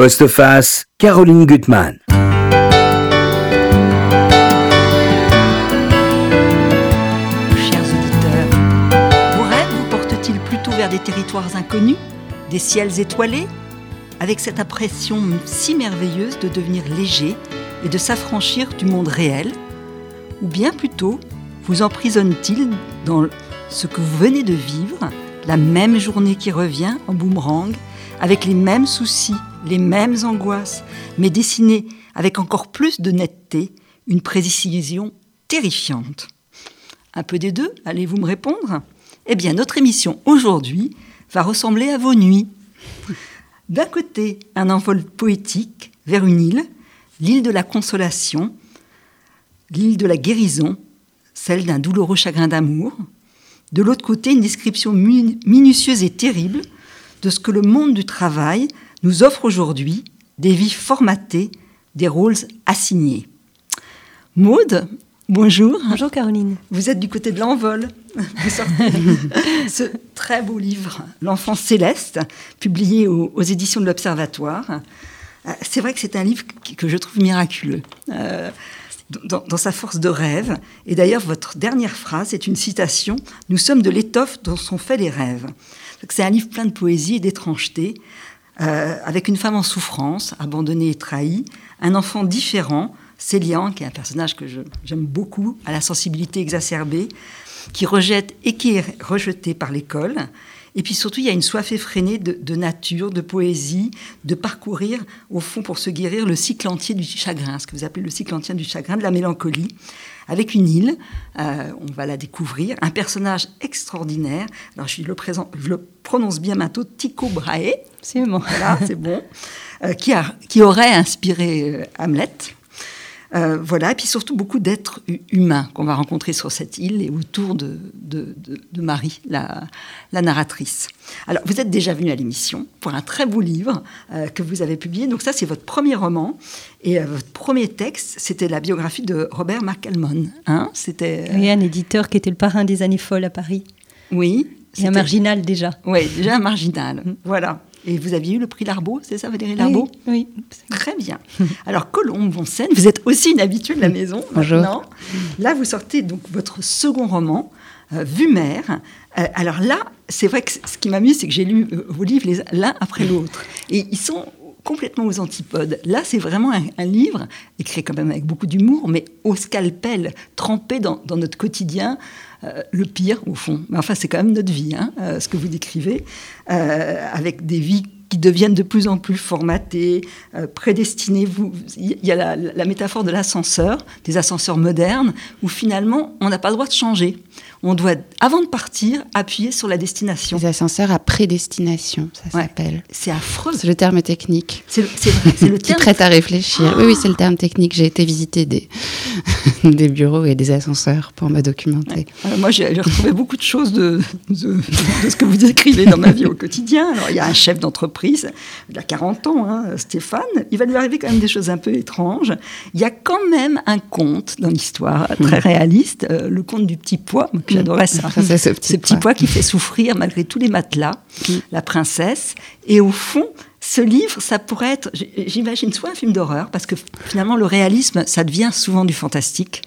Postface, Caroline Gutmann. Chers auditeurs, vos rêves vous portent-ils plutôt vers des territoires inconnus, des ciels étoilés, avec cette impression si merveilleuse de devenir léger et de s'affranchir du monde réel Ou bien plutôt vous emprisonne-t-il dans ce que vous venez de vivre, la même journée qui revient en boomerang, avec les mêmes soucis, les mêmes angoisses, mais dessinée avec encore plus de netteté, une précision terrifiante. Un peu des deux, allez-vous me répondre? Eh bien, notre émission aujourd'hui va ressembler à vos nuits. D'un côté, un envol poétique vers une île, l'île de la consolation, l'île de la guérison, celle d'un douloureux chagrin d'amour. De l'autre côté, une description minutieuse et terrible de ce que le monde du travail nous offre aujourd'hui, des vies formatées, des rôles assignés. Maude, bonjour. Bonjour Caroline. Vous êtes du côté de l'envol. Vous sortez ce très beau livre, L'enfant céleste, publié aux, éditions de l'Observatoire. Euh, c'est vrai que c'est un livre que je trouve miraculeux. Euh, dans, sa force de rêve. Et d'ailleurs, votre dernière phrase est une citation Nous sommes de l'étoffe dont sont faits les rêves. C'est un livre plein de poésie et d'étrangeté, euh, avec une femme en souffrance, abandonnée et trahie, un enfant différent, Célian, qui est un personnage que j'aime beaucoup, à la sensibilité exacerbée, qui rejette et qui est rejeté par l'école, et puis surtout, il y a une soif effrénée de, nature, de poésie, de parcourir, au fond, pour se guérir, le cycle entier du chagrin, ce que vous appelez le cycle entier du chagrin, de la mélancolie, avec une île, euh, on va la découvrir, un personnage extraordinaire. Alors, je le, présente, je le prononce bien bientôt, Tycho Brahe. C'est bon. Voilà, c'est bon. Euh, qui, a, qui aurait inspiré euh, Hamlet. Euh, voilà, et puis surtout beaucoup d'êtres humains qu'on va rencontrer sur cette île et autour de, de, Marie, la, narratrice. Alors, vous êtes déjà venu à l'émission pour un très beau livre euh, que vous avez publié. Donc ça, c'est votre premier roman. Et euh, votre premier texte, c'était la biographie de Robert McAlmon. Hein c'était, Oui, un éditeur qui était le parrain des années folles à Paris. Oui. Et un marginal déjà. Oui, déjà un marginal. voilà. Et vous aviez eu le prix Larbeau, c'est ça Valérie Larbeau Oui. Très bien. Alors Colombe Vonsen, vous êtes aussi une habituée de la maison Bonjour. Là, vous sortez donc votre second roman, euh, Vue mère. Euh, alors là, c'est vrai que ce qui m'amuse, c'est que j'ai lu euh, vos livres l'un après l'autre. Et ils sont complètement aux antipodes. Là, c'est vraiment un, livre écrit quand même avec beaucoup d'humour, mais au scalpel, trempé dans, notre quotidien, euh, le pire au fond. Mais enfin, c'est quand même notre vie, hein, euh, ce que vous décrivez, euh, avec des vies qui deviennent de plus en plus formatées, prédestinées. Il y a la, la métaphore de l'ascenseur, des ascenseurs modernes, où finalement, on n'a pas le droit de changer on doit, avant de partir, appuyer sur la destination. Les ascenseurs à prédestination, ça s'appelle. C'est affreux. C'est le terme technique. C'est vrai, c'est le terme. Qui prête à réfléchir. Oui, oui, c'est le terme technique. J'ai été visiter des, des bureaux et des ascenseurs pour me documenter. Euh, moi, j'ai retrouvé beaucoup de choses de, de, ce que vous écrivez dans ma vie au quotidien. Alors, il y a un chef d'entreprise, il a 40 ans, hein, Stéphane. Il va lui arriver quand même des choses un peu étranges. Il y a quand même un conte dans l'histoire très hmm. réaliste, euh, le conte du petit pois J'adorais ça. ce petit, pois. qui fait souffrir malgré tous les matelas, mm. la princesse. Et au fond, ce livre, ça pourrait être, j'imagine, soit un film d'horreur, parce que finalement, le réalisme, ça devient souvent du fantastique.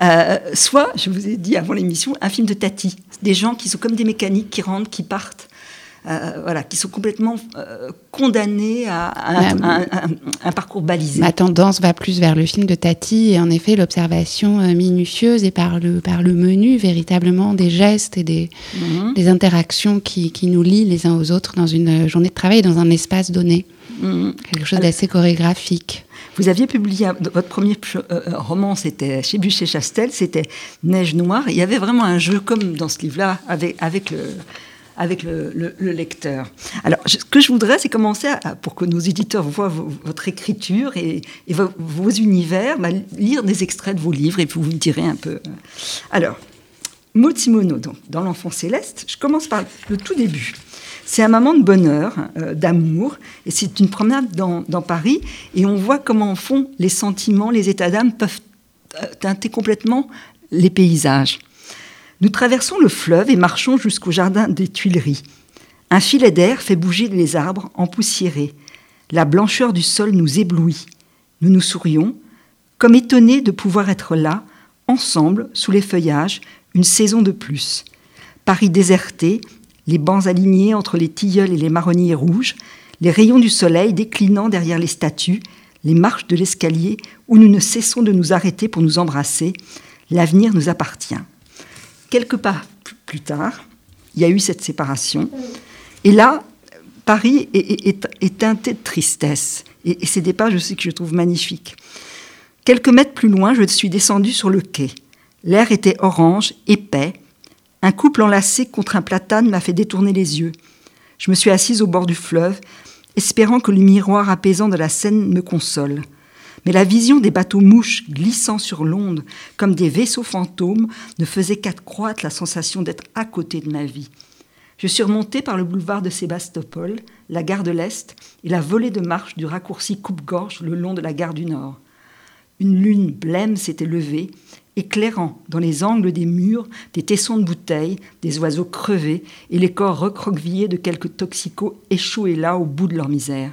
Euh, soit, je vous ai dit avant l'émission, un film de Tati. Des gens qui sont comme des mécaniques, qui rentrent, qui partent. Euh, voilà, qui sont complètement euh, condamnés à, un, parcours balisé. Ma tendance va plus vers le film de Tati et en effet l'observation euh, minutieuse et par le, par le menu véritablement des gestes et des, mhm. des interactions qui, qui, nous lient les uns aux autres dans une journée de travail, dans un espace donné. Mhm. Quelque chose d'assez chorégraphique. Vous aviez publié votre premier roman, c'était chez Bûcher-Chastel, c'était Neige Noire. Il y avait vraiment un jeu comme dans ce livre-là avec, avec le, avec le, lecteur. Alors, ce que je voudrais, c'est commencer, pour que nos éditeurs voient votre écriture et, vos, univers, bah, lire des extraits de vos livres et vous vous direz un peu. Euh. Alors, Simoneau, donc, dans L'Enfant Céleste, je commence par le tout début. C'est un moment de bonheur, euh, d'amour, et c'est une promenade dans, dans, Paris, et on voit comment, en fond, les sentiments, les états d'âme peuvent euh, teinter complètement les paysages. Nous traversons le fleuve et marchons jusqu'au jardin des Tuileries. Un filet d'air fait bouger les arbres empoussiérés. La blancheur du sol nous éblouit. Nous nous sourions, comme étonnés de pouvoir être là, ensemble, sous les feuillages, une saison de plus. Paris déserté, les bancs alignés entre les tilleuls et les marronniers rouges, les rayons du soleil déclinant derrière les statues, les marches de l'escalier où nous ne cessons de nous arrêter pour nous embrasser, l'avenir nous appartient. Quelques pas plus tard, il y a eu cette séparation. Et là, Paris est, teinté de tristesse. Et, et c'est des pages aussi que je trouve magnifiques. Quelques mètres plus loin, je suis descendue sur le quai. L'air était orange, épais. Un couple enlacé contre un platane m'a fait détourner les yeux. Je me suis assise au bord du fleuve, espérant que le miroir apaisant de la Seine me console. Mais la vision des bateaux mouches glissant sur l'onde comme des vaisseaux fantômes ne faisait qu'accroître la sensation d'être à côté de ma vie. Je suis remontée par le boulevard de Sébastopol, la gare de l'Est et la volée de marche du raccourci coupe-gorge le long de la gare du Nord. Une lune blême s'était levée, éclairant dans les angles des murs des tessons de bouteilles, des oiseaux crevés et les corps recroquevillés de quelques toxicos échoués là au bout de leur misère.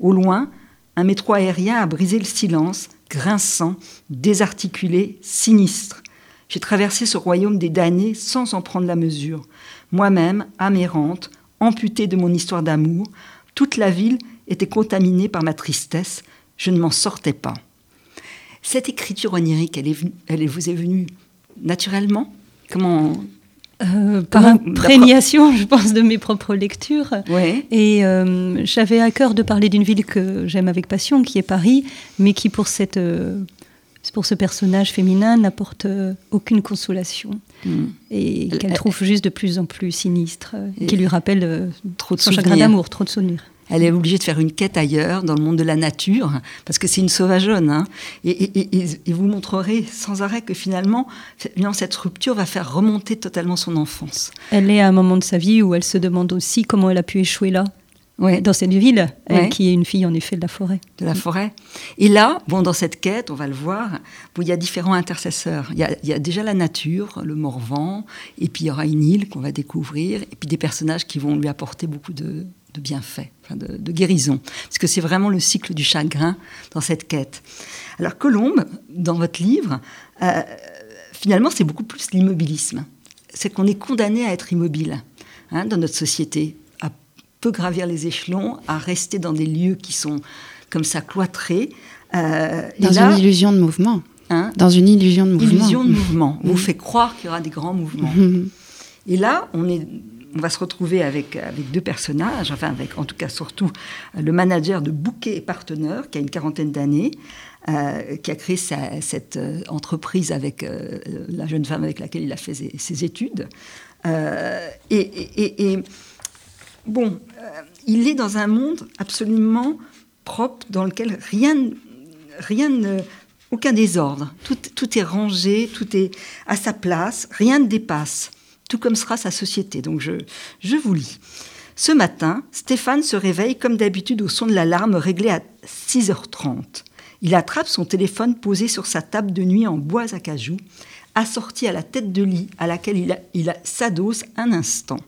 Au loin, un métro aérien a brisé le silence, grinçant, désarticulé, sinistre. J'ai traversé ce royaume des damnés sans en prendre la mesure moi-même amérante, amputée de mon histoire d'amour, toute la ville était contaminée par ma tristesse, je ne m'en sortais pas. Cette écriture onirique, elle, est, vous est venue naturellement? Comment euh, par imprégnation, je pense, de mes propres lectures. Ouais. Et euh, j'avais à cœur de parler d'une ville que j'aime avec passion, qui est Paris, mais qui, pour, cette, euh, pour ce personnage féminin, n'apporte aucune consolation. Mm. et qu'elle trouve juste de plus en plus sinistre, et qui lui rappelle trop de son chagrin d'amour, trop de souvenirs. Elle est obligée de faire une quête ailleurs, dans le monde de la nature, parce que c'est une sauvageonne. Hein. Et, vous montrerez sans arrêt que finalement, cette rupture va faire remonter totalement son enfance. Elle est à un moment de sa vie où elle se demande aussi comment elle a pu échouer là dans cette ville, elle qui est une fille en effet de la forêt. De la forêt. Et là, bon, dans cette quête, on va le voir, il y a différents intercesseurs. Il y a, déjà la nature, le Morvan, et puis il y aura une île qu'on va découvrir, et puis des personnages qui vont lui apporter beaucoup de, bienfaits, de, guérison. Parce que c'est vraiment le cycle du chagrin dans cette quête. Alors Colombe, dans votre livre, euh, finalement, c'est beaucoup plus l'immobilisme. C'est qu'on est condamné à être immobile hein, dans notre société peut gravir les échelons, à rester dans des lieux qui sont comme ça cloîtrés. Euh, dans une illusion de mouvement. Hein dans une illusion de mouvement. Illusion de mouvement. On vous fait croire qu'il y aura des grands mouvements. Et là, on est on va se retrouver avec, deux personnages, enfin avec en tout cas surtout le manager de Bouquet et Partenaires, qui a une quarantaine d'années, euh, qui a créé cette euh, entreprise avec la jeune femme avec laquelle il a fait ses, études. et, bon, euh, il est dans un monde absolument propre, dans lequel rien, rien aucun désordre. Tout, est rangé, tout est à sa place, rien ne dépasse. Tout comme sera sa société. Donc je, je vous lis. Ce matin, Stéphane se réveille comme d'habitude au son de l'alarme réglée à 6h30. Il attrape son téléphone posé sur sa table de nuit en bois à cajou, assorti à la tête de lit à laquelle il, il s'adosse un instant.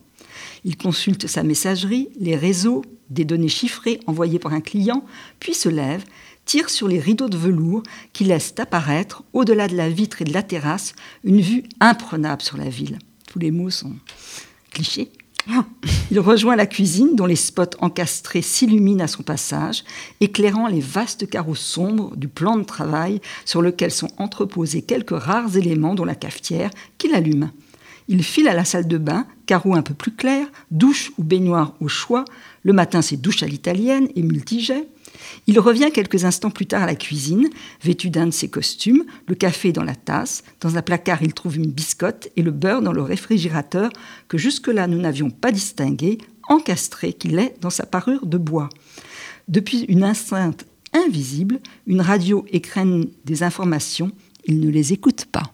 Il consulte sa messagerie, les réseaux, des données chiffrées envoyées par un client, puis se lève, tire sur les rideaux de velours qui laissent apparaître, au-delà de la vitre et de la terrasse, une vue imprenable sur la ville. Tous les mots sont clichés. Il rejoint la cuisine dont les spots encastrés s'illuminent à son passage, éclairant les vastes carreaux sombres du plan de travail sur lequel sont entreposés quelques rares éléments dont la cafetière qu'il allume. Il file à la salle de bain, carreau un peu plus clair, douche ou baignoire au choix. Le matin, c'est douche à l'italienne et multijet. Il revient quelques instants plus tard à la cuisine, vêtu d'un de ses costumes, le café dans la tasse. Dans un placard, il trouve une biscotte et le beurre dans le réfrigérateur que jusque-là nous n'avions pas distingué, encastré qu'il est dans sa parure de bois. Depuis une enceinte invisible, une radio écrène des informations, il ne les écoute pas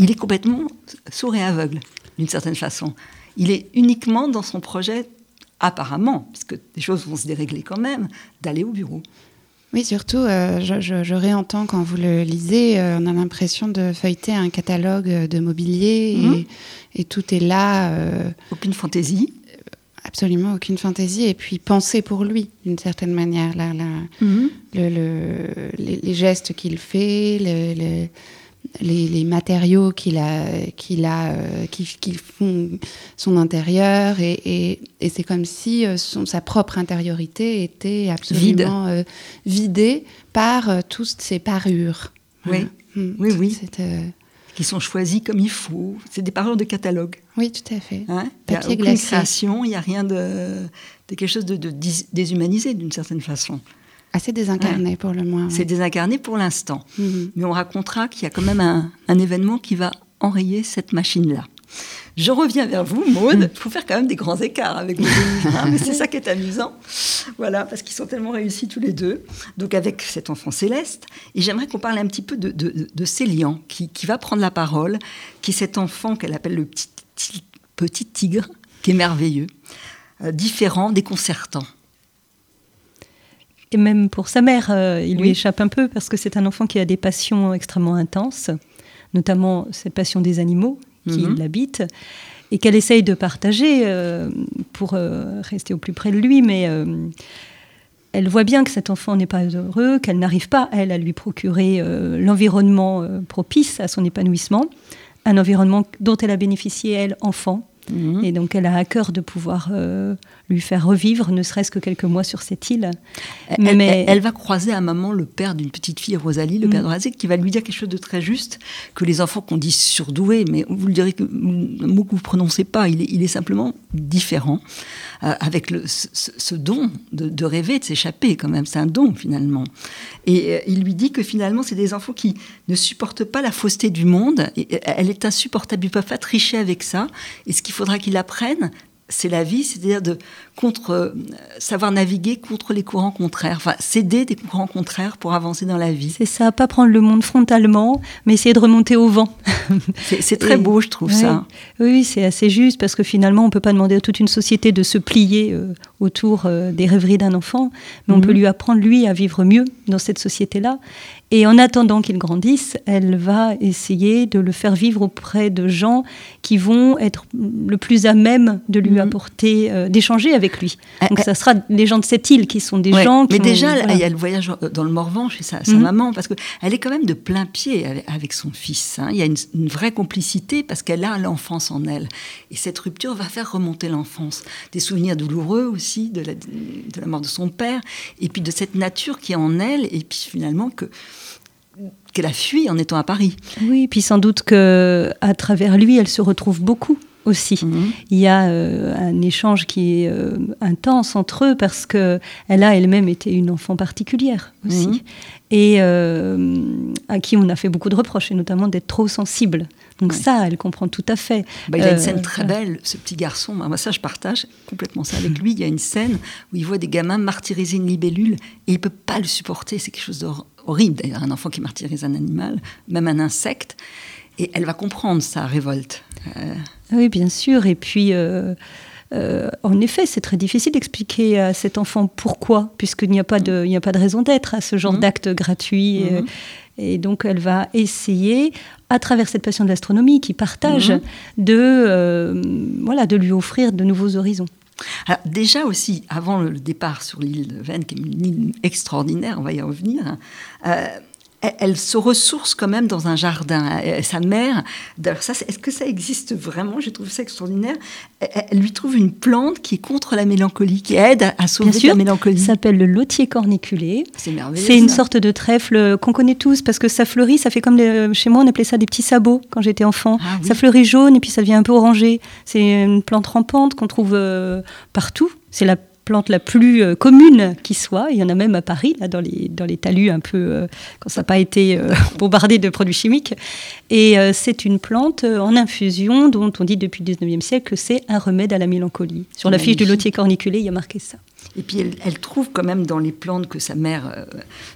il est complètement sourd et aveugle, d'une certaine façon. Il est uniquement dans son projet, apparemment, puisque des choses vont se dérégler quand même, d'aller au bureau. Oui, surtout, euh, je, réentends quand vous le lisez, euh, on a l'impression de feuilleter un catalogue de mobilier et, mhm. tout est là. Euh, Aucune fantaisie absolument aucune fantaisie et puis penser pour lui d'une certaine manière là, mhm. les, gestes qu'il fait les, matériaux qu'il a, qu'il a euh, qui, font son intérieur et, c'est comme si euh, son, sa propre intériorité était absolument euh, vidée par toutes ces parures. Oui, hmm. oui, oui qui sont choisis comme il faut. C'est des parures de catalogue. Oui, tout à fait. Hein? Il n'y a aucune création, il n'y a rien de, de, quelque chose de, déshumanisé d'une certaine façon. Assez désincarné pour le moins. C'est désincarné pour l'instant. Mhm. Mais on racontera qu'il y a quand même un, un événement qui va enrayer cette machine-là. Je reviens vers vous, Maude. Il faut faire quand même des grands écarts avec les deux hein, mais c'est ça qui est amusant. Voilà, parce qu'ils sont tellement réussis tous les deux. Donc avec cet enfant céleste. Et j'aimerais qu'on parle un petit peu de, de, Célian, qui, qui, va prendre la parole, qui est cet enfant qu'elle appelle le petit, petit tigre, qui est merveilleux, euh, différent, déconcertant. Et même pour sa mère, euh, il lui échappe un peu parce que c'est un enfant qui a des passions extrêmement intenses, notamment cette passion des animaux qui mhm. l'habite et qu'elle essaye de partager euh, pour euh, rester au plus près de lui, mais elle voit bien que cet enfant n'est pas heureux, qu'elle n'arrive pas, elle, à lui procurer l'environnement propice à son épanouissement, un environnement dont elle a bénéficié, elle, enfant, Mhm. Et donc, elle a à cœur de pouvoir euh, lui faire revivre, ne serait-ce que quelques mois sur cette île. Elle, Mais... elle, va croiser à moment le père d'une petite fille, Rosalie, le père mhm. de Razek, qui va lui dire quelque chose de très juste, que les enfants qu'on dit surdoués, mais vous le direz que un mot que vous prononcez pas, il est, il est simplement différent, euh, avec le, ce, don de, rêver, de s'échapper quand même. C'est un don finalement. Et euh, il lui dit que finalement, c'est des enfants qui ne supportent pas la fausseté du monde. Et, elle est insupportable, ils ne peuvent pas tricher avec ça. Et ce qu'il faudra qu'il apprenne, c'est la vie, c'est-à-dire de contre, euh, savoir naviguer contre les courants contraires, enfin céder des courants contraires pour avancer dans la vie. C'est ça, pas prendre le monde frontalement, mais essayer de remonter au vent. C'est très beau, je trouve ça. Oui, c'est assez juste parce que finalement, on peut pas demander à toute une société de se plier euh, autour euh, des rêveries d'un enfant, mais on mhm. peut lui apprendre lui à vivre mieux dans cette société-là. Et en attendant qu'il grandisse, elle va essayer de le faire vivre auprès de gens qui vont être le plus à même de lui mhm. apporter, d'échanger avec lui. Euh, Donc ça sera les gens de cette île qui sont des gens qui. Mais déjà, il y a le voyage dans le Morvan chez sa, sa mhm. maman, parce qu'elle est quand même de plein pied avec, son fils. Hein. Il y a une, vraie complicité parce qu'elle a l'enfance en elle. Et cette rupture va faire remonter l'enfance. Des souvenirs douloureux aussi de la, de la mort de son père, et puis de cette nature qui est en elle, et puis finalement que qu'elle a fui en étant à Paris. Oui, puis sans doute que à travers lui, elle se retrouve beaucoup aussi. Mhm. Il y a euh, un échange qui est euh, intense entre eux parce que elle a elle-même été une enfant particulière aussi mhm. et euh, à qui on a fait beaucoup de reproches et notamment d'être trop sensible. Donc ça, elle comprend tout à fait. Bah, il y a une scène très belle, ce petit garçon. Moi, ça, je partage complètement ça avec lui. Il y a une scène où il voit des gamins martyriser une libellule et il peut pas le supporter. C'est quelque chose d'horrible. D'ailleurs, un enfant qui martyrise un animal, même un insecte. Et elle va comprendre sa révolte. Oui, bien sûr. Et puis, euh, euh, en effet, c'est très difficile d'expliquer à cet enfant pourquoi, puisqu'il n'y a, pas de, il n'y a pas de raison d'être à ce genre mmh. d'acte gratuit. Mmh. Et, donc, elle va essayer, à travers cette passion de l'astronomie qui partage, mmh. de, euh, voilà, de lui offrir de nouveaux horizons. Alors, déjà aussi, avant le départ sur l'île de Vennes, qui est une île extraordinaire, on va y revenir, hein, elle, se ressource quand même dans un jardin. sa mère, ça, est-ce que ça existe vraiment? Je trouve ça extraordinaire. Elle, lui trouve une plante qui est contre la mélancolie, qui aide à, sauver la mélancolie. Ça s'appelle le lotier corniculé. C'est merveilleux. C'est une sorte de trèfle qu'on connaît tous parce que ça fleurit. Ça fait comme chez moi, on appelait ça des petits sabots quand j'étais enfant. Ah ça fleurit jaune et puis ça devient un peu orangé. C'est une plante rampante qu'on trouve euh, partout. C'est la plante la plus euh, commune qui soit. Il y en a même à Paris, là, dans les, dans les talus, un peu, euh, quand ça n'a pas été euh, bombardé de produits chimiques. Et c'est une plante en infusion dont on dit depuis le 19e siècle que c'est un remède à la mélancolie. Sur la fiche du lotier corniculé, il y a marqué ça. Et puis elle, trouve quand même dans les plantes que sa mère euh,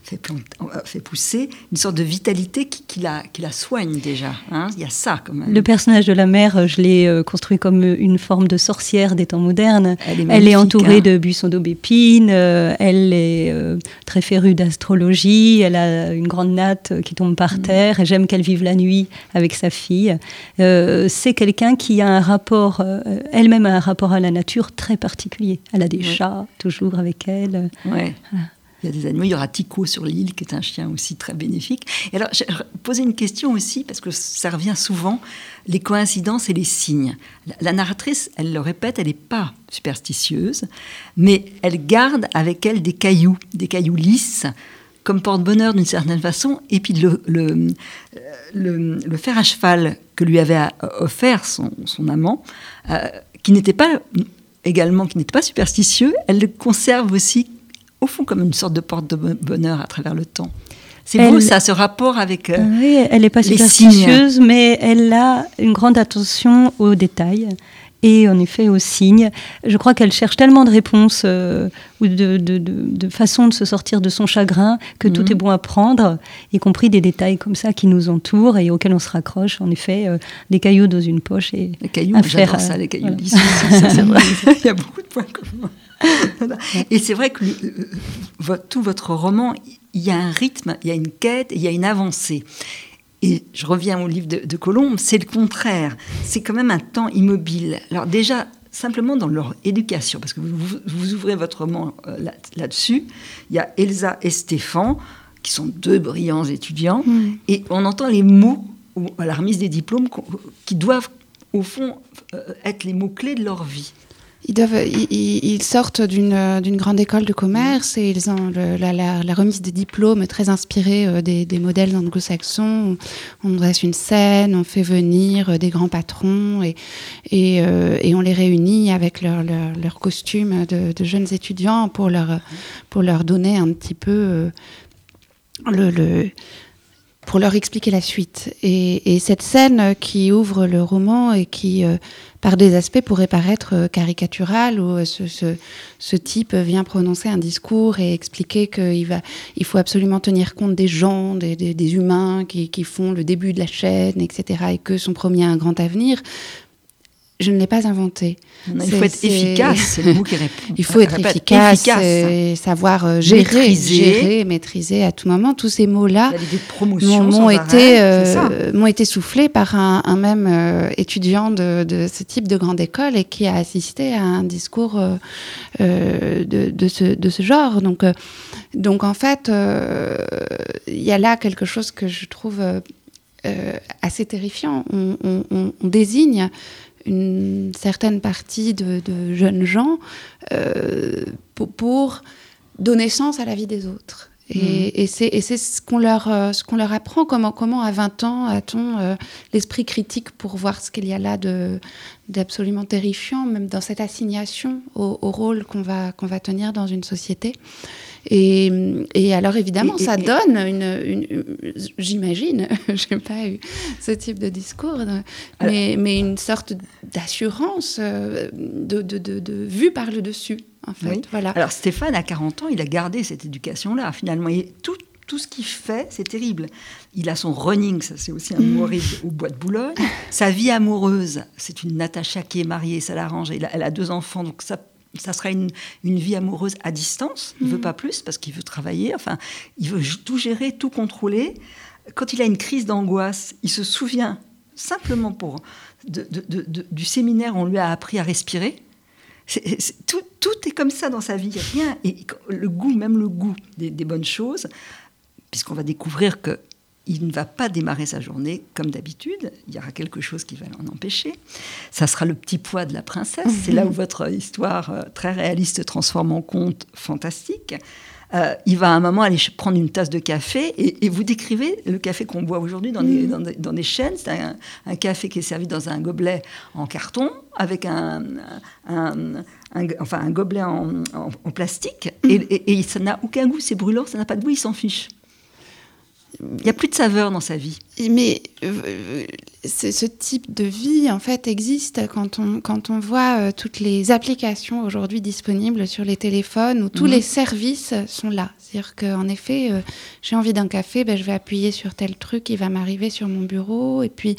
fait, euh, fait, pousser une sorte de vitalité qui, la, qui la, soigne déjà. Hein. Il y a ça quand même. Le personnage de la mère, je l'ai construit comme une forme de sorcière des temps modernes. Elle est, entourée hein. de buissons d'aubépine, elle est très férue d'astrologie, elle a une grande natte qui tombe par mm. terre et j'aime qu'elle vive la nuit avec sa fille. C'est quelqu'un qui a un rapport, elle-même a un rapport à la nature très particulier. Elle a des chats toujours avec elle. Ouais. Il y a des animaux. Il y aura Tico sur l'île, qui est un chien aussi très bénéfique. Et alors, j'ai posé une question aussi, parce que ça revient souvent, les coïncidences et les signes. La, narratrice, elle le répète, elle n'est pas superstitieuse, mais elle garde avec elle des cailloux, des cailloux lisses, comme porte-bonheur d'une certaine façon, et puis le, le, le, fer à cheval que lui avait offert son, son amant, euh, qui n'était pas également, qui n'était pas superstitieux, elle le conserve aussi, au fond, comme une sorte de porte de bonheur à travers le temps. C'est beau ça, ce rapport avec. Euh, oui, elle n'est pas superstitieuse, mais elle a une grande attention aux détails et en effet aux signes. Je crois qu'elle cherche tellement de réponses euh, ou de, de, de, façons de se sortir de son chagrin que tout mhm. est bon à prendre, y compris des détails comme ça qui nous entourent et auxquels on se raccroche. En effet, euh, des cailloux dans une poche et les cailloux, j'adore ça, les cailloux c'est vrai. Il y a beaucoup de points communs. et c'est vrai que euh, tout votre roman, il y a un rythme, il y a une quête, il y a une avancée. Et je reviens au livre de, Colombe, c'est le contraire. C'est quand même un temps immobile. Alors déjà, simplement dans leur éducation, parce que vous, ouvrez votre roman euh, là-dessus, il y a Elsa et Stéphane, qui sont deux brillants étudiants, mm. et on entend les mots à la remise des diplômes qui doivent, au fond, euh, être les mots-clés de leur vie. Ils, sortent d'une grande école de commerce et ils ont la, remise des diplômes très inspirée euh, des, modèles anglo-saxons. On dresse une scène, on fait venir euh, des grands patrons et, euh, on les réunit avec leurs leur, costumes de, jeunes étudiants pour leur, donner un petit peu pour leur expliquer la suite. Et, cette scène qui ouvre le roman et qui, euh, par des aspects, pourrait paraître euh, caricaturale, où euh, ce, type vient prononcer un discours et expliquer qu'il va, il faut absolument tenir compte des gens, des, humains qui, qui, font le début de la chaîne, etc., et que sont promis un grand avenir, je ne l'ai pas inventé. Il faut être efficace, c'est le mot qui répond. Il faut être efficace, et savoir euh, gérer, maîtriser. gérer, maîtriser à tout moment. Tous ces mots-là m'ont été, euh, été soufflés par un, même euh, étudiant de, ce type de grande école et qui a assisté à un discours de, de, ce, de, ce, genre. Donc, donc en fait, il y a là quelque chose que je trouve assez terrifiant. On, on, on désigne une certaine partie de, jeunes gens euh, pour, donner sens à la vie des autres. Et, mmh. et c'est ce qu'on leur, euh, ce qu'on leur apprend, comment, comment à 20 ans a-t-on euh, l'esprit critique pour voir ce qu'il y a là d'absolument terrifiant, même dans cette assignation au, au rôle qu'on va, qu'on va tenir dans une société. Et, et alors évidemment, ça donne une, j'imagine, je n'ai pas eu ce type de discours, mais, mais une sorte d'assurance euh, de, de, de, vue par le dessus. En fait, voilà. Alors Stéphane, à 40 ans, il a gardé cette éducation-là. Finalement, tout, tout ce qu'il fait, c'est terrible. Il a son running, ça c'est aussi un mm. humoriste au Bois de Boulogne. Sa vie amoureuse, c'est une Natacha qui est mariée, ça l'arrange. Elle a deux enfants, donc ça ça sera une, vie amoureuse à distance. Il ne veut mhm. pas plus parce qu'il veut travailler. Enfin, il veut tout gérer, tout contrôler. Quand il a une crise d'angoisse, il se souvient simplement pour du séminaire, on lui a appris à respirer. tout, est comme ça dans sa vie. rien. Et le goût, même le goût des, des bonnes choses, puisqu'on va découvrir que il ne va pas démarrer sa journée comme d'habitude. Il y aura quelque chose qui va l'en empêcher. Ça sera le petit poids de la princesse. C'est là où votre histoire euh, très réaliste se transforme en conte fantastique. Euh, il va à un moment aller prendre une tasse de café et, vous décrivez le café qu'on boit aujourd'hui dans, mm. dans, des chaînes. C'est un, café qui est servi dans un gobelet en carton avec un, enfin, un gobelet en, plastique. Mm. Et, et ça n'a aucun goût, c'est brûlant, ça n'a pas de goût, il s'en fiche. Il n'y a plus de saveur dans sa vie. Mais euh, ce type de vie, en fait, existe quand on, quand on voit euh, toutes les applications aujourd'hui disponibles sur les téléphones où tous mhm. les services sont là. C'est-à-dire qu'en effet, euh, j'ai envie d'un café, ben, je vais appuyer sur tel truc, il va m'arriver sur mon bureau. Et puis,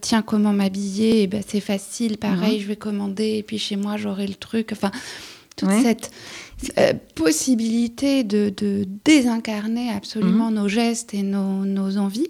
tiens, comment m'habiller? Eh ben, C'est facile, pareil, mhm. je vais commander. Et puis, chez moi, j'aurai le truc. Enfin, toute cette euh, possibilité de, désincarner absolument mhm. nos gestes et nos, envies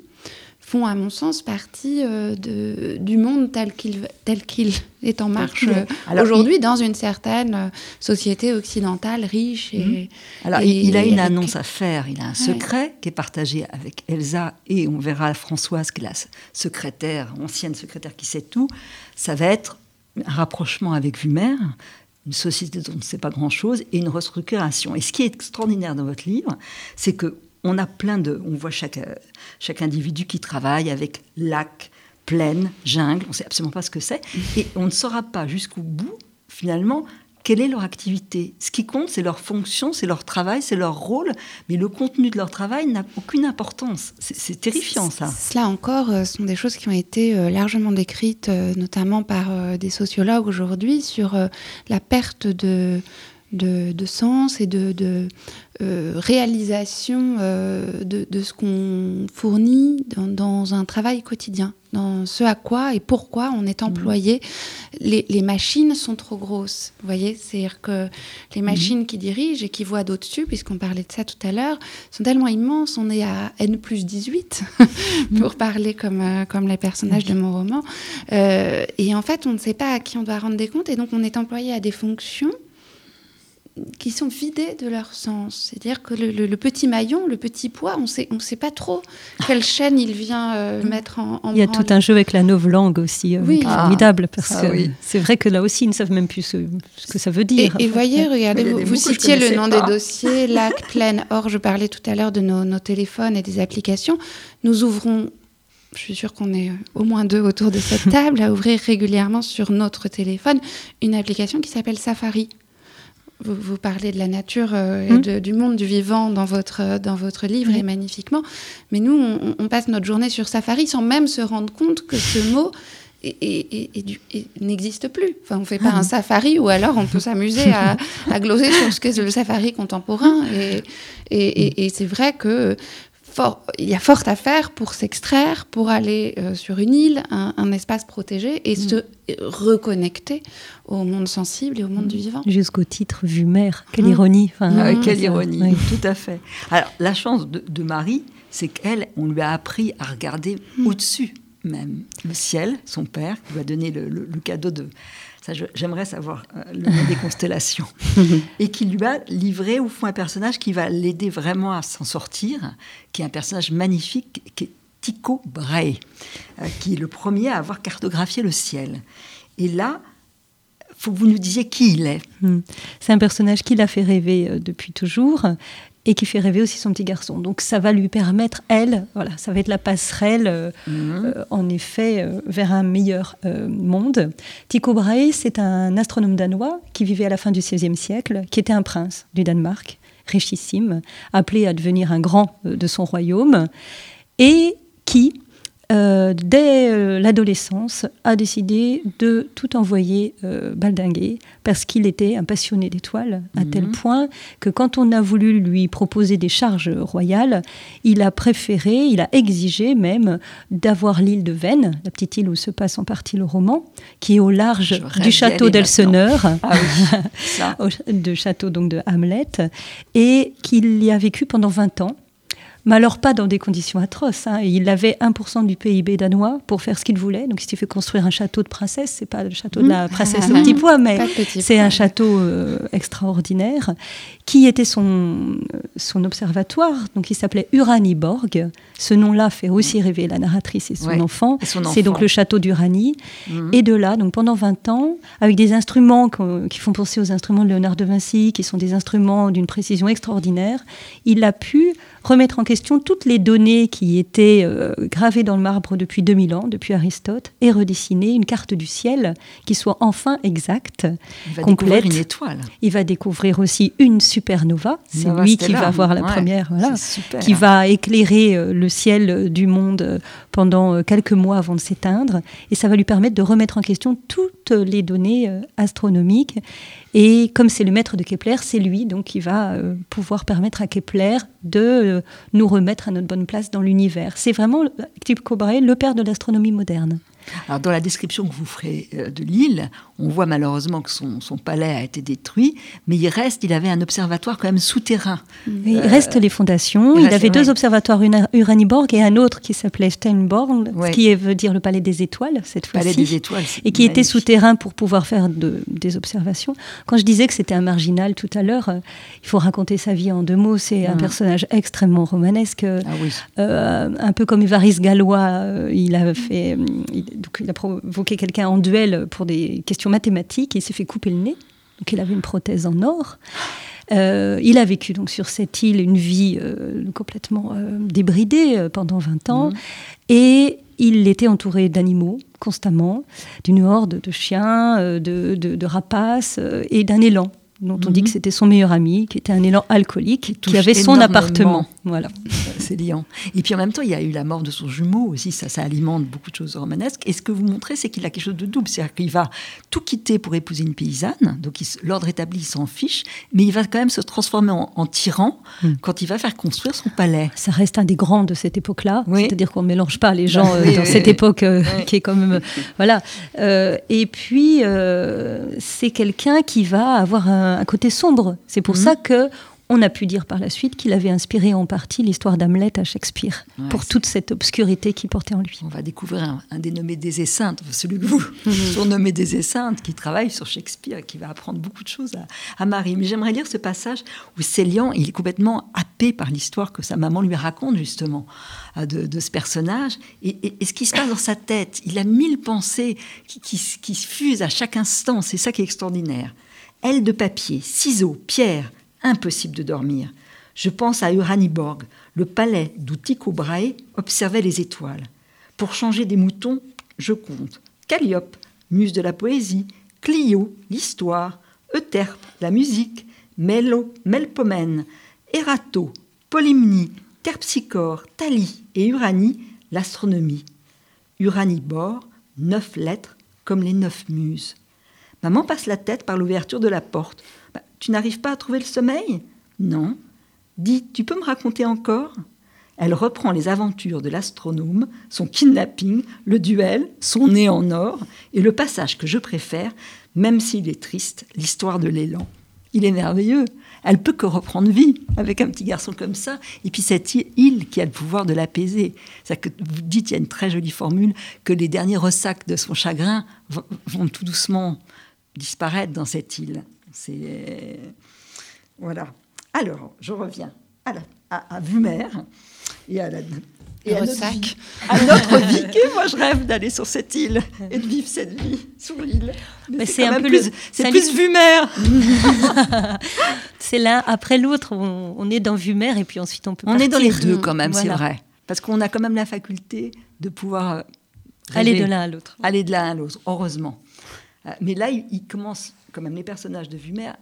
font, à mon sens, partie euh, de, du monde tel qu'il tel qu'il est en marche euh, aujourd'hui dans une certaine société occidentale riche. Et, mhm. Alors, il, a une annonce à faire, il a un secret qui est partagé avec Elsa et on verra Françoise, qui est la secrétaire, ancienne secrétaire qui sait tout. Ça va être un rapprochement avec Vumer, une société dont on ne sait pas grand-chose et une restructuration. Et ce qui est extraordinaire dans votre livre, c'est que on a plein de, on voit chaque, chaque individu qui travaille avec lac, plaine, jungle, on ne sait absolument pas ce que c'est, et on ne saura pas jusqu'au bout, finalement, quelle est leur activité? Ce qui compte, c'est leur fonction, c'est leur travail, c'est leur rôle, mais le contenu de leur travail n'a aucune importance. C'est terrifiant, ça. Cela encore euh, sont des choses qui ont été euh, largement décrites, euh, notamment par des sociologues aujourd'hui, sur la perte de, de, sens et de, réalisation de, ce qu'on fournit dans, un travail quotidien dans ce à quoi et pourquoi on est employé. Les, machines sont trop grosses, vous voyez C'est-à-dire que les mhm. machines qui dirigent et qui voient d'au-dessus, puisqu'on parlait de ça tout à l'heure, sont tellement immenses, on est à N plus 18, mhm. pour parler comme, euh, comme les personnages de mon roman. Euh, et en fait, on ne sait pas à qui on doit rendre des comptes, et donc on est employé à des fonctions qui sont vidés de leur sens. C'est-à-dire que le, petit maillon, le petit pois, on sait, ne on sait pas trop quelle chaîne il vient euh, mettre en, en Il y a tout un jeu avec la novlangue aussi, euh, oui. formidable, parce ah que c'est vrai que là aussi, ils ne savent même plus ce, que ça veut dire. Et, voyez, regardez, vous, citiez le nom des dossiers, lac, plaine. Or, je parlais tout à l'heure de nos, nos téléphones et des applications. Nous ouvrons je suis sûre qu'on est au moins deux autour de cette table à ouvrir régulièrement sur notre téléphone une application qui s'appelle Safari vous, parlez de la nature euh, et hum. du monde du vivant dans votre, dans votre livre et magnifiquement. Mais nous, on, passe notre journée sur Safari sans même se rendre compte que ce mot n'existe plus. Enfin, on ne fait pas ah un safari ou alors on peut s'amuser à, à, gloser sur ce qu'est le safari contemporain. Et, c'est vrai que il y a fort à faire pour s'extraire, pour aller euh, sur une île, un, espace protégé et mm. se reconnecter au monde sensible et au monde du vivant. Jusqu'au titre Vue mère, quelle mm. ironie. Ah quelle ironie, tout à fait. Alors la chance de, Marie, c'est qu'elle, on lui a appris à regarder mm. au-dessus même le ciel, son père, qui lui a donné le cadeau de j'aimerais savoir euh, le nom des constellations. et qui lui a livré au fond un personnage qui va l'aider vraiment à s'en sortir, qui est un personnage magnifique, qui est Tycho Brahe, euh, qui est le premier à avoir cartographié le ciel. Et là, faut que vous nous disiez qui il est. Hmm. C'est un personnage qui l'a fait rêver euh, depuis toujours et qui fait rêver aussi son petit garçon. Donc ça va lui permettre, elle, voilà, ça va être la passerelle, euh, mhm. euh, en effet, euh, vers un meilleur monde. Tycho Brahe, c'est un astronome danois qui vivait à la fin du XVIe siècle, qui était un prince du Danemark, richissime, appelé à devenir un grand de son royaume, et qui, euh, dès euh, l'adolescence, a décidé de tout envoyer euh, baldinguer parce qu'il était un passionné d'étoiles, à mhm. tel point que quand on a voulu lui proposer des charges royales, il a préféré, il a exigé même d'avoir l'île de Venne, la petite île où se passe en partie le roman, qui est au large du château d'Elseneur, ah de château donc de Hamlet, et qu'il y a vécu pendant 20 ans mais alors pas dans des conditions atroces. Hein. Il avait 1% du PIB danois pour faire ce qu'il voulait. Donc il s'est fait construire un château de princesse. C'est pas le château de la mmh. princesse au petit pois, mais c'est un château euh, extraordinaire qui était son, son observatoire. Donc il s'appelait Uraniborg. Ce nom-là fait aussi rêver la narratrice et son enfant. C'est donc le château d'Uranie. Mmh. Et de là, donc pendant 20 ans, avec des instruments qui font penser aux instruments de Léonard de Vinci, qui sont des instruments d'une précision extraordinaire, il a pu remettre en question toutes les données qui étaient euh, gravées dans le marbre depuis 2000 ans, depuis Aristote, et redessiner une carte du ciel qui soit enfin exacte, Il va découvrir une étoile. Il va découvrir aussi une supernova. C'est lui qui va voir la Ouais, première, voilà, c'est super. qui va éclairer euh, le ciel euh, du monde euh, pendant quelques mois avant de s'éteindre. Et ça va lui permettre de remettre en question toutes les données astronomiques. Et comme c'est le maître de Kepler, c'est lui donc qui va pouvoir permettre à Kepler de nous remettre à notre bonne place dans l'univers. C'est vraiment Tycho Brahe, le père de l'astronomie moderne. Alors, dans la description que vous ferez de l'île, on voit malheureusement que son, son palais a été détruit, mais il reste, il avait un observatoire quand même souterrain. Il reste les fondations. il Il, reste- avait deux ouais. observatoires, une à Uraniborg et un autre qui s'appelait Steinborn, Ouais. ce qui veut dire le palais des étoiles cette Palais fois-ci. des étoiles. Et qui était souterrain pour pouvoir faire de- des observations. Quand je disais que c'était un marginal tout à l'heure, euh, il faut raconter sa vie en deux mots. C'est un Mhm. personnage extrêmement romanesque. euh, Ah oui. euh, un peu comme Évariste Gallois, euh, il a fait, euh, il, donc il a provoqué quelqu'un en duel pour des questions mathématiques et il s'est fait couper le nez. Donc il avait une prothèse en or. Euh, il a vécu donc sur cette île une vie euh, complètement euh, débridée pendant 20 ans Mhm. et il était entouré d'animaux constamment, d'une horde de chiens, de, de- de rapaces et d'un élan dont on dit Mhm. que c'était son meilleur ami, qui était un élan alcoolique, qui avait son énormément. appartement. Voilà. C'est liant. Et puis en même temps, il y a eu la mort de son jumeau aussi, ça, ça alimente beaucoup de choses romanesques. Et ce que vous montrez, c'est qu'il a quelque chose de double. C'est-à-dire qu'il va tout quitter pour épouser une paysanne, donc l'ordre établi, il s'en fiche, mais il va quand même se transformer en, en tyran Mm. quand il va faire construire son palais. Ça reste un des grands de cette époque-là. Oui. C'est-à-dire qu'on ne mélange pas les gens euh, dans cette époque euh, Oui. qui est quand même. euh, voilà. Euh, et puis, c'est quelqu'un qui va avoir un, un côté sombre. C'est pour Mhm. ça que. On a pu dire par la suite qu'il avait inspiré en partie l'histoire d'Hamlet à Shakespeare, Ouais, pour toute cette obscurité qu'il portait en lui. On va découvrir un, un dénommé des Esseintes, celui que vous surnommez des Esseintes, qui travaille sur Shakespeare et qui va apprendre beaucoup de choses à, à Marie. Mais j'aimerais lire ce passage où Célian, il est complètement happé par l'histoire que sa maman lui raconte, justement, euh, de, de ce personnage. Et, et- et ce qui se passe dans sa tête, il a mille pensées qui, qui, qui se fusent à chaque instant. C'est ça qui est extraordinaire. Aile de papier, ciseaux, pierre, impossible de dormir. Je pense à Uraniborg, le palais d'où Tycho Brahe observait les étoiles. Pour changer des moutons, je compte Calliope, muse de la poésie, Clio, l'histoire, Euterpe, la musique, Mélo, Melpomène, Erato, Polymnie, Terpsichore, Thalie et Uranie, l'astronomie. Uranibor, neuf lettres comme les neuf muses. Maman passe la tête par l'ouverture de la porte. Bah, tu n'arrives pas à trouver le sommeil? Non. Dis, tu peux me raconter encore? Elle reprend les aventures de l'astronome, son kidnapping, le duel, son nez en or, et le passage que je préfère, même s'il est triste, l'histoire de l'élan. Il est merveilleux. Elle peut que reprendre vie avec un petit garçon comme ça. Et puis cette île qui a le pouvoir de l'apaiser. C'est que vous dites, il y a une très jolie formule, que les derniers ressacs de son chagrin vont tout doucement disparaître dans cette île. C'est voilà. Alors, je reviens à, la, à, à Vumer et à la et à notre, vie, à notre vie. Et moi, je rêve d'aller sur cette île et de vivre cette vie sur l'île. Mais Mais c'est un peu plus, c'est plus Vumer. C'est l'un après l'autre. On, on est dans Vumer et puis ensuite on peut On est dans les partir. deux quand même, c'est vrai. Parce qu'on a quand même la faculté de pouvoir euh, Aller de l'un à l'autre. aller de l'un à l'autre, heureusement. Euh, Mais là, ils il commencent, quand même, les personnages de Vumer,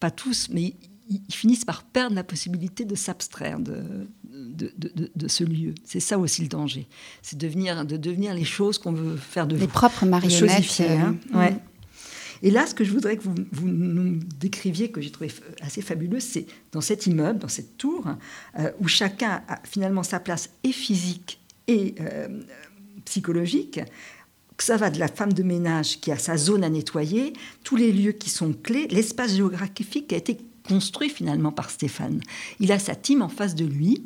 pas tous, mais ils, ils finissent par perdre la possibilité de s'abstraire de, de, de- de- de ce lieu. C'est ça aussi le danger. C'est devenir, de devenir les choses qu'on veut faire de Les vous. propres marionnettes. Hein. euh, Ouais. Et là, ce que je voudrais que vous, vous nous décriviez, que j'ai trouvé assez fabuleux, c'est dans cet immeuble, dans cette tour, euh, où chacun a finalement sa place et physique et euh, psychologique, que ça va de la femme de ménage qui a sa zone à nettoyer, tous les lieux qui sont clés, l'espace géographique qui a été construit finalement par Stéphane. Il a sa team en face de lui,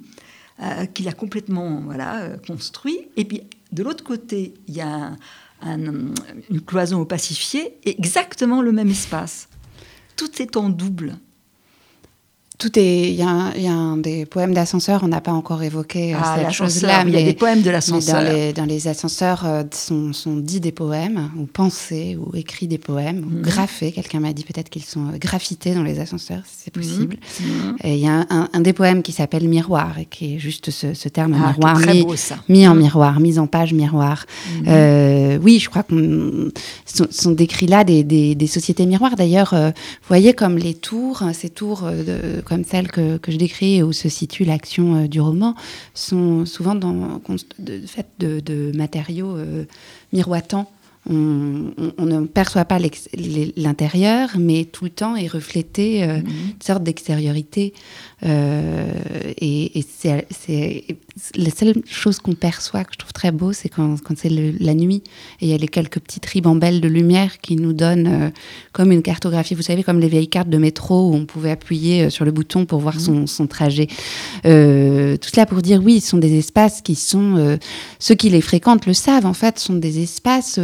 euh, qu'il a complètement voilà, euh, construit. Et puis de l'autre côté, il y a un- un- une cloison opacifiée, exactement le même espace. Tout est en double. Tout est. Il y, a un des poèmes d'ascenseur, on n'a pas encore évoqué euh, Ah, cette chose-là. il y a des poèmes de mais l'ascenseur. Dans les, dans les ascenseurs euh, sont, sont dits des poèmes, ou pensés, ou écrits des poèmes, ou Mhm. graffés. Quelqu'un m'a dit peut-être qu'ils sont euh, graffités dans les ascenseurs, si c'est Mhm. possible. Mhm. Et il y a un, un- un des poèmes qui s'appelle Miroir, et qui est juste ce, ce terme Ah, miroir très mis, beau ça. mis en miroir, mis en page miroir. Euh, oui, je crois qu'on sont, sont décrits là des, des- des sociétés miroirs. D'ailleurs, euh, vous voyez comme les tours, hein, ces tours de- comme celles que, que je décris où se situe l'action euh, du roman, sont souvent dans, de, faites de, de matériaux euh, miroitants. On, on- on ne perçoit pas l'intérieur, mais tout le temps est reflété euh, Mhm. une sorte d'extériorité. Euh, et et c'est- la seule chose qu'on perçoit, que je trouve très beau, c'est quand, quand c'est la nuit. Et il y a les quelques petites ribambelles de lumière qui nous donnent euh, comme une cartographie. Vous savez, comme les vieilles cartes de métro où on pouvait appuyer euh, sur le bouton pour voir son, son trajet. Euh, tout cela pour dire, oui, ce sont des espaces qui sont... euh, ceux qui les fréquentent le savent, en fait, sont des espaces...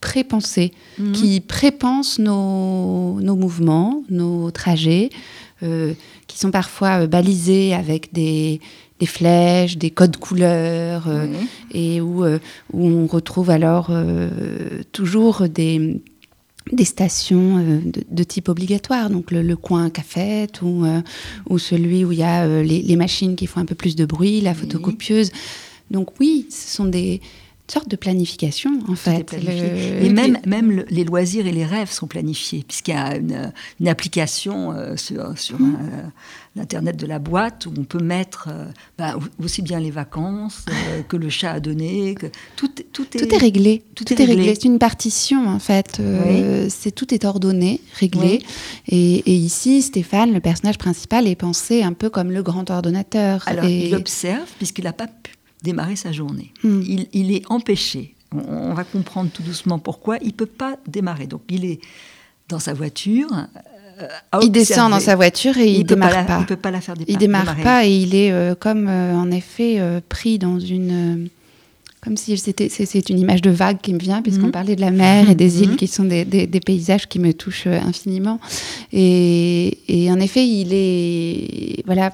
pré-pensés, Mhm. qui prépensent nos, nos mouvements, nos trajets, qui sont parfois balisés avec des, des flèches, des codes couleurs, euh, Oui. et où, euh, où on retrouve alors euh, toujours des, des stations de, de type obligatoire, donc le, le coin cafette ou, ou celui où il y a les, les machines qui font un peu plus de bruit, la photocopieuse. Donc oui, ce sont des sortes de planification en Tout fait. Le- Et même, même le- les loisirs et les rêves sont planifiés, puisqu'il y a une, une application euh, sur, sur Mmh. euh, l'internet de la boîte où on peut mettre euh, bah, aussi bien les vacances que le chat a donné, que tout, tout est, Tout est réglé. tout Tout, est réglé. réglé. C'est une partition en fait. C'est tout est ordonné, réglé. Oui. Et, et ici, Stéphane, le personnage principal, est pensé un peu comme le grand ordonnateur. Alors Et- il observe puisqu'il n'a pas pu démarrer sa journée. Hmm. Il, il est empêché. On, on va comprendre tout doucement pourquoi. Il peut pas démarrer. Donc il est dans sa voiture. euh, à il descend dans sa voiture et il, peut démarre la- pas. Il peut pas la faire dépa- Il démarre démarrer. pas et il est euh, comme euh, en effet pris dans une comme si c'était c'est, une image de vague qui me vient puisqu'on Mhm. parlait de la mer et des Mhm. îles qui sont des, des- des paysages qui me touchent infiniment et, et en effet il est voilà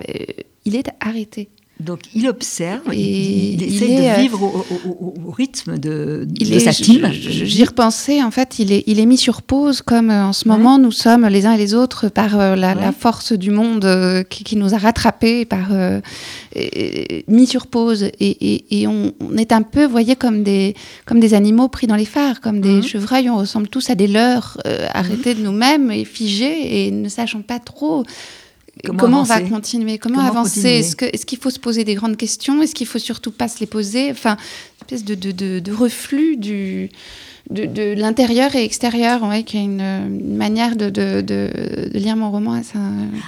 il est arrêté Donc il observe, Et il, il il essaie est, de euh, vivre au, au- au- au rythme de, il de est, sa team. J'y repensais, en fait, il est, il est mis sur pause, comme euh, en ce moment, nous sommes les uns et les autres par euh, la, force du monde euh, qui, qui nous a rattrapés, par, euh, et- mis sur pause. Et, on, on est un peu, vous voyez, comme des, comme des animaux pris dans les phares, comme des Mhm. chevreuils. On ressemble tous à des leurres euh, arrêtés de nous-mêmes et figés et ne sachant pas trop. Comment Comment, on va continuer Comment, Comment avancer Est-ce qu'il faut se poser des grandes questions Est-ce qu'il faut surtout pas se les poser Enfin, une espèce de, de, de- de reflux du, de, de l'intérieur et extérieur. Ouais, qui est une, une manière de, de, lire mon roman.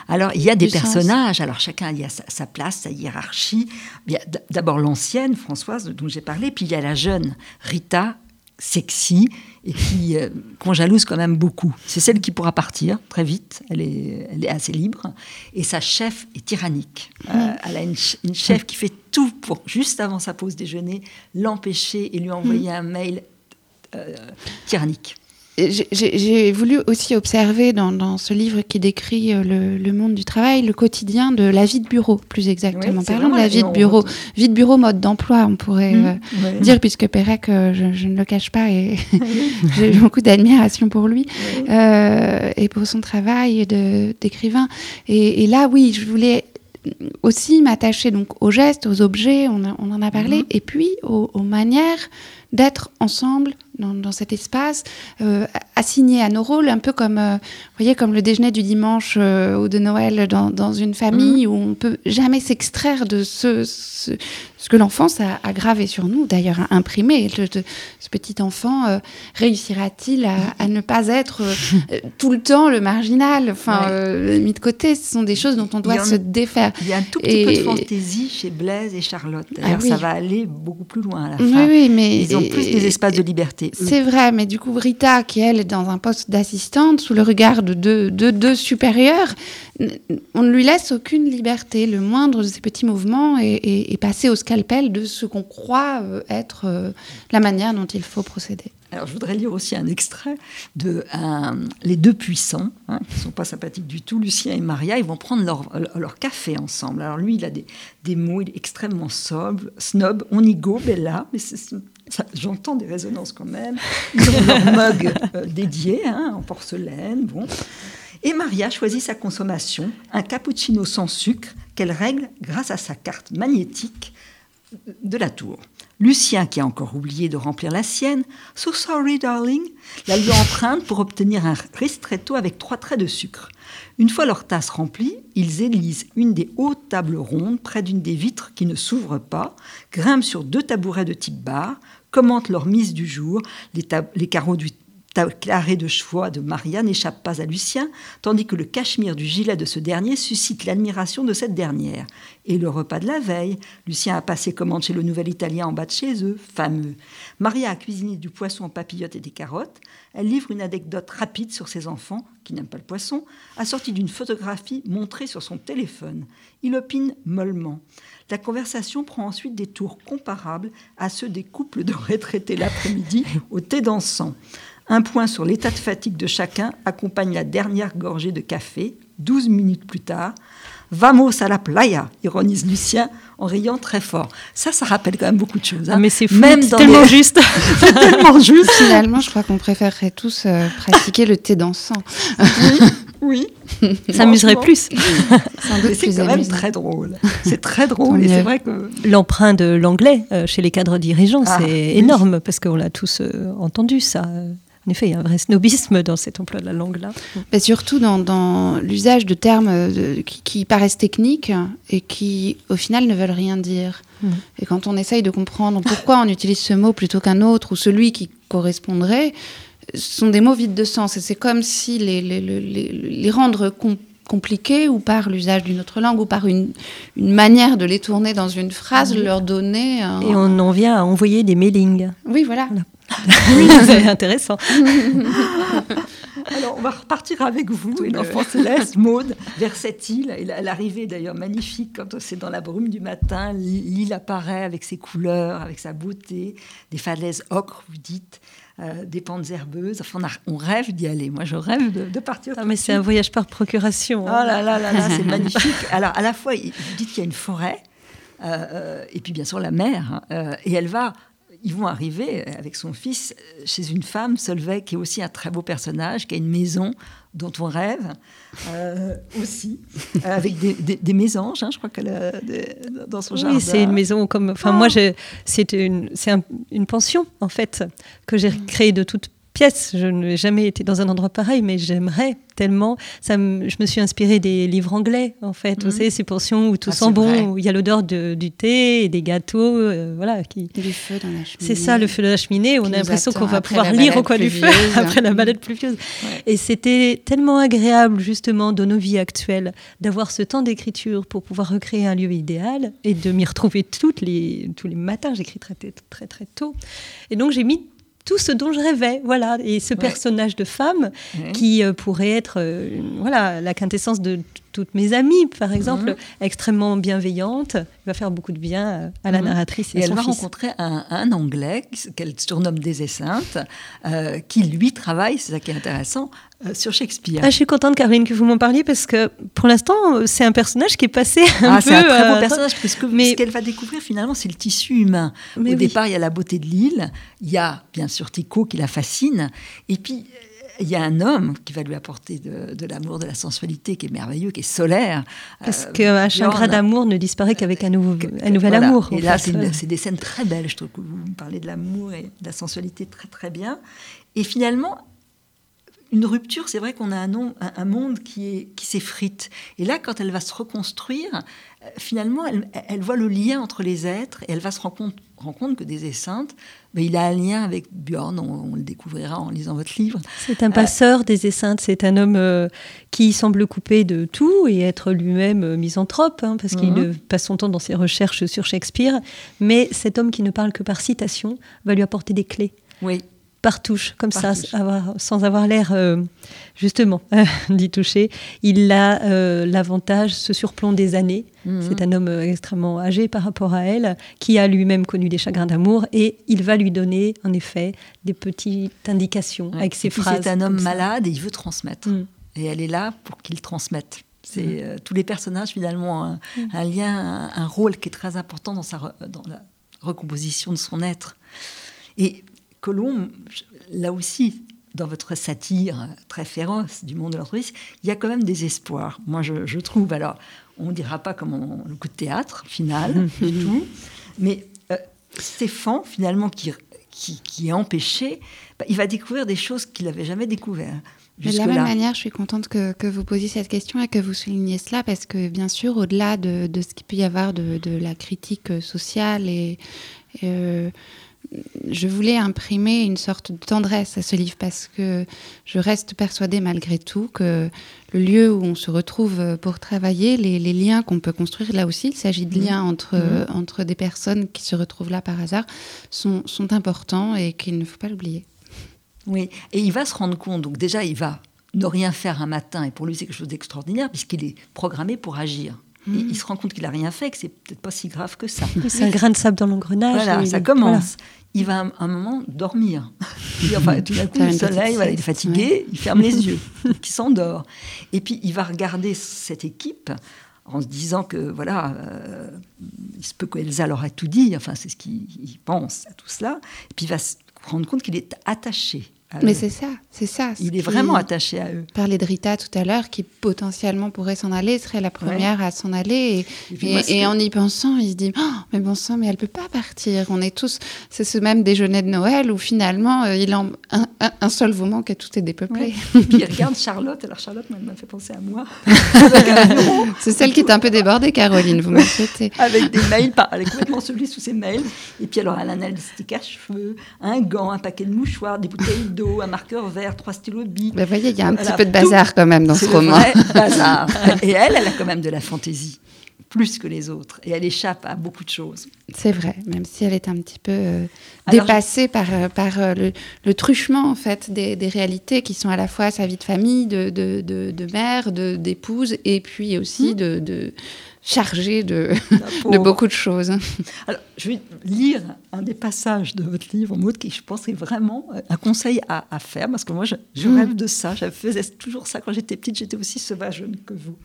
Alors, il y a des sens. personnages, alors chacun il y a sa, sa place, sa hiérarchie. D'abord l'ancienne, Françoise, dont j'ai parlé, puis il y a la jeune, Rita, sexy, et qui, euh, qu'on jalouse quand même beaucoup. C'est celle qui pourra partir très vite, elle est, elle est assez libre, et sa chef est tyrannique. Euh, elle a une, ch- une chef qui fait tout pour, juste avant sa pause déjeuner, l'empêcher et lui envoyer un mail euh, tyrannique. J'ai- voulu aussi observer dans, dans ce livre qui décrit euh, le, le monde du travail, le quotidien de la vie de bureau, plus exactement. Oui, Parlons de la vie de bureau. Vie de bureau, mode d'emploi, on pourrait Mmh, euh, dire, puisque Pérec, euh, je, je ne le cache pas, et j'ai beaucoup d'admiration pour lui euh, et pour son travail d'écrivain. Et, et là, oui, je voulais aussi m'attacher donc aux gestes, aux objets, on, a- on en a parlé, Mhm. et puis aux, aux manières d'être ensemble dans, dans cet espace, euh, assignés à nos rôles, un peu comme, euh, vous voyez, comme le déjeuner du dimanche euh, ou de Noël dans, dans une famille où on peut jamais s'extraire de ce, ce, ce que l'enfance a, a gravé sur nous, d'ailleurs imprimé. Le- ce petit enfant euh, réussira-t-il à, à ne pas être tout le temps le marginal, enfin Ouais. mis de côté Ce sont des choses dont on doit en- se défaire. Il y a un tout petit peu de fantaisie chez Blaise et Charlotte. Ah oui. ça va aller beaucoup plus loin à la fin. oui, mais Ils ont plus des espaces de liberté. C'est vrai, mais du coup, Rita, qui elle est dans un poste d'assistante, sous le regard de deux, de, supérieurs, on ne lui laisse aucune liberté. Le moindre de ces petits mouvements est, passé au scalpel de ce qu'on croit euh, être euh, la manière dont il faut procéder. Alors, je voudrais lire aussi un extrait de Les deux puissants, hein, qui ne sont pas sympathiques du tout. Lucien et Maria, ils vont prendre leur, leur café ensemble. Alors, lui, il a des, des mots extrêmement sobres, snob, on y go, bella, mais j'entends des résonances quand même. Ils ont leur mug euh, dédié, hein, en porcelaine, bon. Et Maria choisit sa consommation, un cappuccino sans sucre qu'elle règle grâce à sa carte magnétique de la tour. Lucien, qui a encore oublié de remplir la sienne, So sorry, darling, la lui emprunte pour obtenir un ristretto avec trois traits de sucre. Une fois leur tasse remplie, ils élisent une des hautes tables rondes près d'une des vitres qui ne s'ouvrent pas, grimpent sur deux tabourets de type bar, commentent leur mise du jour, les, carreaux du carré de choix de Maria n'échappe pas à Lucien, tandis que le cachemire du gilet de ce dernier suscite l'admiration de cette dernière. Et le repas de la veille, Lucien a passé commande chez le nouvel italien en bas de chez eux, fameux. Maria a cuisiné du poisson en papillotes et des carottes. Elle livre une anecdote rapide sur ses enfants, qui n'aiment pas le poisson, assortie d'une photographie montrée sur son téléphone. Il opine mollement. La conversation prend ensuite des tours comparables à ceux des couples de retraités l'après-midi au thé dansant. Un point sur l'état de fatigue de chacun accompagne la dernière gorgée de café. Douze minutes plus tard, Vamos à la playa, ironise Lucien en riant très fort. Ça, ça rappelle quand même beaucoup de choses. Hein. Mais c'est tellement juste. c'est tellement juste. Finalement, je crois qu'on préférerait tous euh, pratiquer le thé dansant. oui. Ça amuserait plus. c'est quand même très drôle. C'est très drôle. et c'est vrai que l'emprunt de l'anglais euh, chez les cadres dirigeants, ah, c'est énorme parce qu'on l'a tous euh, entendu ça. En effet, il y a un vrai snobisme dans cet emploi de la langue-là. Mais surtout dans, l'usage de termes euh, qui, paraissent techniques et qui, au final, ne veulent rien dire. Mm. Et quand on essaye de comprendre pourquoi on utilise ce mot plutôt qu'un autre ou celui qui correspondrait, ce sont des mots vides de sens. Et c'est comme si les, les, rendre compliqués ou par l'usage d'une autre langue ou par une, manière de les tourner dans une phrase, leur donner. Et on en vient à envoyer des mailings. Oui, voilà. Oui, c'est intéressant. Alors, on va repartir avec vous, une enfant céleste, Maude, vers cette île. Et l'arrivée, d'ailleurs, magnifique, quand c'est dans la brume du matin, l'île apparaît avec ses couleurs, avec sa beauté, des falaises ocre, vous dites, euh, des pentes herbeuses. Enfin, on, rêve d'y aller. Moi, je rêve de, partir. Ah, mais c'est un voyage par procuration. Hein. Oh là là là là, c'est magnifique. Alors, à la fois, vous dites qu'il y a une forêt, euh, euh, et puis bien sûr la mer, hein, et elle va ils vont arriver avec son fils chez une femme, Solveig, qui est aussi un très beau personnage, qui a une maison dont on rêve euh, aussi, avec des, des, mésanges, hein, je crois qu'elle a dans son jardin. Oui, c'est une maison comme. Enfin, moi, oh. c'est une, une pension, en fait, que j'ai mm. créée de toutes pièces. Je n'ai jamais été dans un endroit pareil, mais j'aimerais tellement. Ça je me suis inspirée des livres anglais, en fait. Vous mhm. savez, ces portions où tout ah, sent bon, où il y a l'odeur du thé et des gâteaux. Euh, voilà, qui... Du feu dans la cheminée. C'est ça, le feu de la cheminée. On a l'impression qu'on va pouvoir lire au coin du feu après la balade pluvieuse. Et c'était tellement agréable, justement, dans nos vies actuelles, d'avoir ce temps d'écriture pour pouvoir recréer un lieu idéal et de m'y retrouver toutes les, tous les matins. J'écris très, très, très tôt. Et donc, j'ai mis tout ce dont je rêvais, voilà. Et ce personnage de femme qui euh, pourrait être, euh, voilà, la quintessence de toutes mes amies, par exemple, mhm. extrêmement bienveillante, va faire beaucoup de bien euh, à la mhm. narratrice et, et elle va rencontrer un, Anglais qu'elle surnomme des Saintes, qui lui travaille, c'est ça qui est intéressant, sur Shakespeare. Ah, je suis contente, Caroline, que vous m'en parliez parce que pour l'instant, c'est un personnage qui est passé un ah, C'est un très beau personnage parce que mais... ce qu'elle va découvrir finalement, c'est le tissu humain. Au départ, il y a la beauté de l'île, il y a bien sûr Tico qui la fascine, et puis il y a un homme qui va lui apporter de, l'amour, de la sensualité, qui est merveilleux, qui est solaire. Parce euh, qu'un chagrin d'amour ne disparaît qu'avec un, nouveau, un nouvel amour. Et là, c'est des scènes très belles. Je trouve que vous parlez de l'amour et de la sensualité très très bien. Et finalement, une rupture, c'est vrai qu'on a un, un, monde qui, est, qui s'effrite. Et là, quand elle va se reconstruire, finalement, elle, elle, voit le lien entre les êtres et elle va se rendre compte, que des Esseintes, il a un lien avec Bjorn, on, le découvrira en lisant votre livre. C'est un passeur des Esseintes, c'est un homme euh, qui semble coupé de tout et être lui-même euh, misanthrope, hein, parce qu'il mhm. passe son temps dans ses recherches sur Shakespeare, mais cet homme qui ne parle que par citation va lui apporter des clés. Oui par touche, comme ça, sans avoir l'air euh, justement d'y toucher. Il a euh, l'avantage, ce surplomb des années. Mhm. C'est un homme euh, extrêmement âgé par rapport à elle, qui a lui-même connu des chagrins d'amour, et il va lui donner, en effet, des petites indications avec ses phrases. C'est un homme malade et il veut transmettre. Mm. Et elle est là pour qu'il transmette. C'est mm. tous les personnages finalement un, mm. un lien, un, rôle qui est très important dans, sa, dans la recomposition de son être. Et Colomb, là aussi, dans votre satire très féroce du monde de l'entreprise, il y a quand même des espoirs. Moi, je, trouve. Alors, on ne dira pas comme le coup de théâtre final tout, mais euh, Stéphane, finalement, qui, qui, est empêché, bah, il va découvrir des choses qu'il n'avait jamais découvertes. De la même manière, je suis contente que, que, vous posiez cette question et que vous souligniez cela, parce que bien sûr, au-delà de, de, ce qu'il peut y avoir de, de la critique sociale et, euh, je voulais imprimer une sorte de tendresse à ce livre parce que je reste persuadée malgré tout que le lieu où on se retrouve pour travailler, les, liens qu'on peut construire, là aussi, il s'agit de mmh. liens entre, mmh. entre des personnes qui se retrouvent là par hasard, sont, sont importants et qu'il ne faut pas l'oublier. Oui, et il va se rendre compte, donc déjà il va ne rien faire un matin, et pour lui c'est quelque chose d'extraordinaire, puisqu'il est programmé pour agir. Mmh. il se rend compte qu'il n'a rien fait, que c'est peut-être pas si grave que ça. C'est un grain de sable dans l'engrenage. Voilà, ça commence il va un, moment dormir. enfin, tout d'un coup, le soleil, il est fatigué, il ferme les yeux, il s'endort. Et puis, il va regarder cette équipe en se disant que, voilà, euh, il se peut qu'Elsa leur ait tout dit, enfin, c'est ce qu'il pense à tout cela. Et puis, il va se rendre compte qu'il est attaché mais c'est ça, c'est ça. Il est vraiment attaché à eux. Parlait de Rita tout à l'heure, qui potentiellement pourrait s'en aller, serait la première à s'en aller. Et, en y pensant, il se dit oh, Mais bon sang, mais elle peut pas partir. On est tous. C'est ce même déjeuner de Noël où finalement, euh, il en un, un, seul vous manque et tout est dépeuplé. Et puis il regarde Charlotte. Alors Charlotte m'a fait penser à moi. c'est celle qui est un peu débordée, Caroline, vous m'inquiétez. avec des mails, elle est complètement sous ses mails. Et puis alors, elle a un anesthésique à cheveux, un gant, un paquet de mouchoirs, des bouteilles d'eau un marqueur vert, trois stylos de bic. Vous voyez, il y a un petit peu de bazar quand même dans ce roman. bazar. Et elle, elle a quand même de la fantaisie plus que les autres. Et elle échappe à beaucoup de choses. C'est vrai, même si elle est un petit peu euh, dépassée par, euh, par euh, le, truchement, en fait, des, réalités qui sont à la fois sa vie de famille, de, de, de, de mère, d'épouse, et puis aussi mmh. de chargé de, de, beaucoup de choses. Alors, je vais lire un des passages de votre livre, mot qui je pense est vraiment un conseil à, faire, parce que moi, je, mm. rêve de ça. Je faisais toujours ça quand j'étais petite, j'étais aussi sauvage que vous.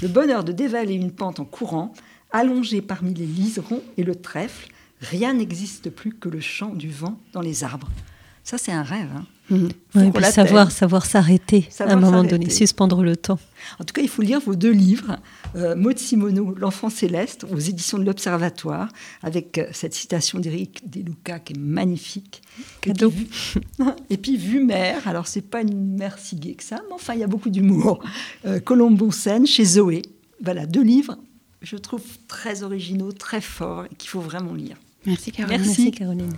Le bonheur de dévaler une pente en courant, allongé parmi les liserons et le trèfle, rien n'existe plus que le chant du vent dans les arbres. Ça, c'est un rêve. Hein. Mmh. savoir savoir s'arrêter à un moment donné, suspendre le temps. En tout cas, il faut lire vos deux livres, euh, Maud Simoneau, L'enfant céleste, aux éditions de l'Observatoire, avec euh, cette citation d'Éric Deluca qui est magnifique. Cadeau. Et puis, Vue mère, alors c'est pas une mère si gaie que ça, mais enfin, il y a beaucoup d'humour. Euh, Colombo Scène, chez Zoé. Voilà, deux livres, je trouve très originaux, très forts, et qu'il faut vraiment lire. Merci Caroline. Merci Caroline.